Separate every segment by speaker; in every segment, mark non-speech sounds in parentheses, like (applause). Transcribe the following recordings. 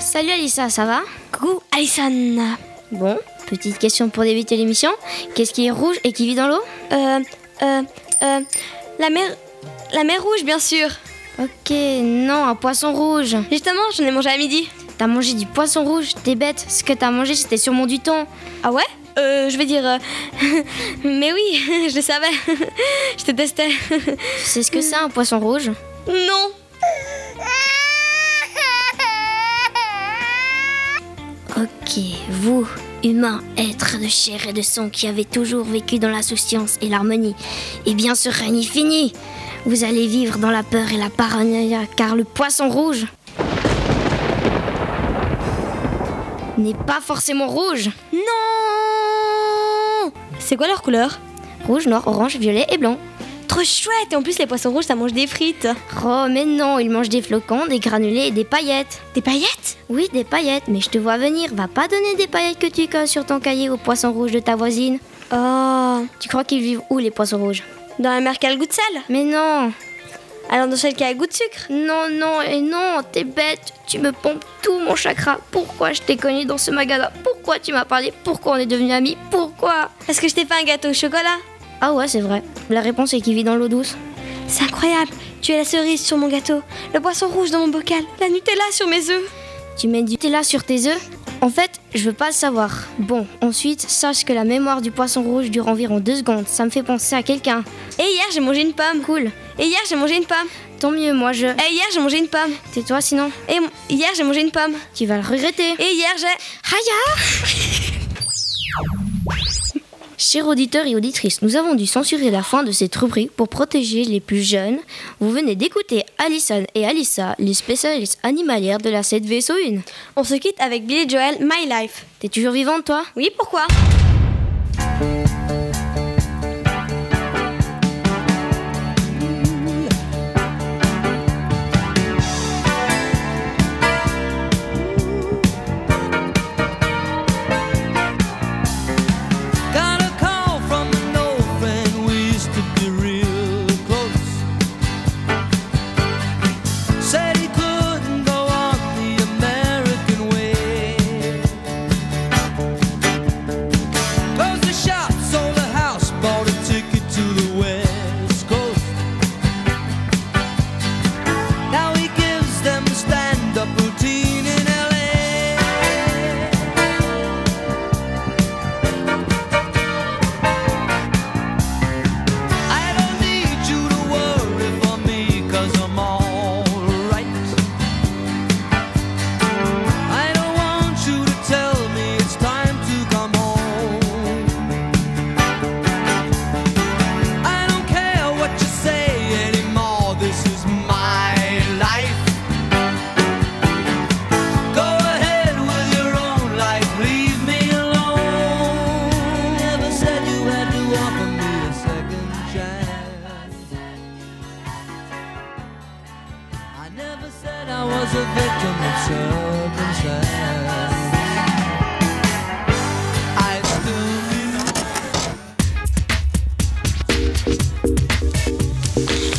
Speaker 1: Salut Alissa, ça va?
Speaker 2: Coucou Alison.
Speaker 1: Bon, petite question pour débuter l'émission. Qu'est-ce qui est rouge et qui vit dans l'eau
Speaker 2: Euh, euh, euh, la mer, la mer rouge bien sûr.
Speaker 1: Ok, non, un poisson rouge.
Speaker 2: Justement, j'en ai mangé à midi.
Speaker 1: T'as mangé du poisson rouge, t'es bête. Ce que t'as mangé, c'était sur mon du thon.
Speaker 2: Ah ouais Euh, je vais dire. euh, (laughs) Mais oui, (laughs) je le savais. (laughs) je te testais.
Speaker 1: Sais ce que c'est un poisson rouge
Speaker 2: non.
Speaker 1: Ok, vous, humains, êtres de chair et de sang qui avez toujours vécu dans l'insouciance et l'harmonie, et bien ce règne est fini. Vous allez vivre dans la peur et la paranoïa, car le poisson rouge n'est pas forcément rouge.
Speaker 2: Non. C'est quoi leur couleur?
Speaker 1: Rouge, noir, orange, violet et blanc.
Speaker 2: Trop chouette. Et en plus, les poissons rouges, ça mange des frites.
Speaker 1: Oh, mais non, ils mangent des flocons, des granulés et des paillettes.
Speaker 2: Des paillettes?
Speaker 1: Oui, des paillettes, mais je te vois venir. Va pas donner des paillettes que tu colles sur ton cahier au poisson rouge de ta voisine.
Speaker 2: Oh.
Speaker 1: Tu crois qu'ils vivent où, les poissons rouges?
Speaker 2: Dans la mer qui a le goût de sel
Speaker 1: Mais non
Speaker 2: Alors dans celle qui a le goût de sucre?
Speaker 1: Non, non, et non, t'es bête. Tu me pompes tout mon chakra. Pourquoi je t'ai connu dans ce magasin? Pourquoi tu m'as parlé? Pourquoi on est devenus amis? Pourquoi?
Speaker 2: Est-ce que je t'ai fait un gâteau au chocolat
Speaker 1: Ah ouais, c'est vrai. La réponse est qu'il vit dans l'eau douce.
Speaker 2: C'est incroyable. Tu es la cerise sur mon gâteau, le poisson rouge dans mon bocal, la Nutella sur mes œufs.
Speaker 1: Tu mets du Nutella sur tes œufs? En fait, je veux pas le savoir. Bon, ensuite, sache que la mémoire du poisson rouge dure environ deux secondes. Ça me fait penser à quelqu'un.
Speaker 2: Et hier, j'ai mangé une pomme.
Speaker 1: Cool.
Speaker 2: Et hier, j'ai mangé une pomme.
Speaker 1: Tant mieux, moi je.
Speaker 2: Et hier, j'ai mangé une pomme.
Speaker 1: Tais-toi sinon.
Speaker 2: Et hier, j'ai mangé une pomme.
Speaker 1: Tu vas le regretter.
Speaker 2: Et hier, j'ai.
Speaker 1: Haya (laughs) Chers auditeurs et auditrices, nous avons dû censurer la fin de cette rubrique pour protéger les plus jeunes. Vous venez d'écouter Alison et Alissa, les spécialistes animalières de la 7 vaisseau 1.
Speaker 2: On se quitte avec Billy Joel, My Life.
Speaker 1: T'es toujours vivante, toi?
Speaker 2: Oui, pourquoi?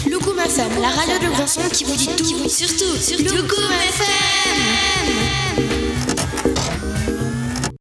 Speaker 3: Loukoum FM, la radio de Granson qui vous dit tout, surtout, surtout. Loukoum FM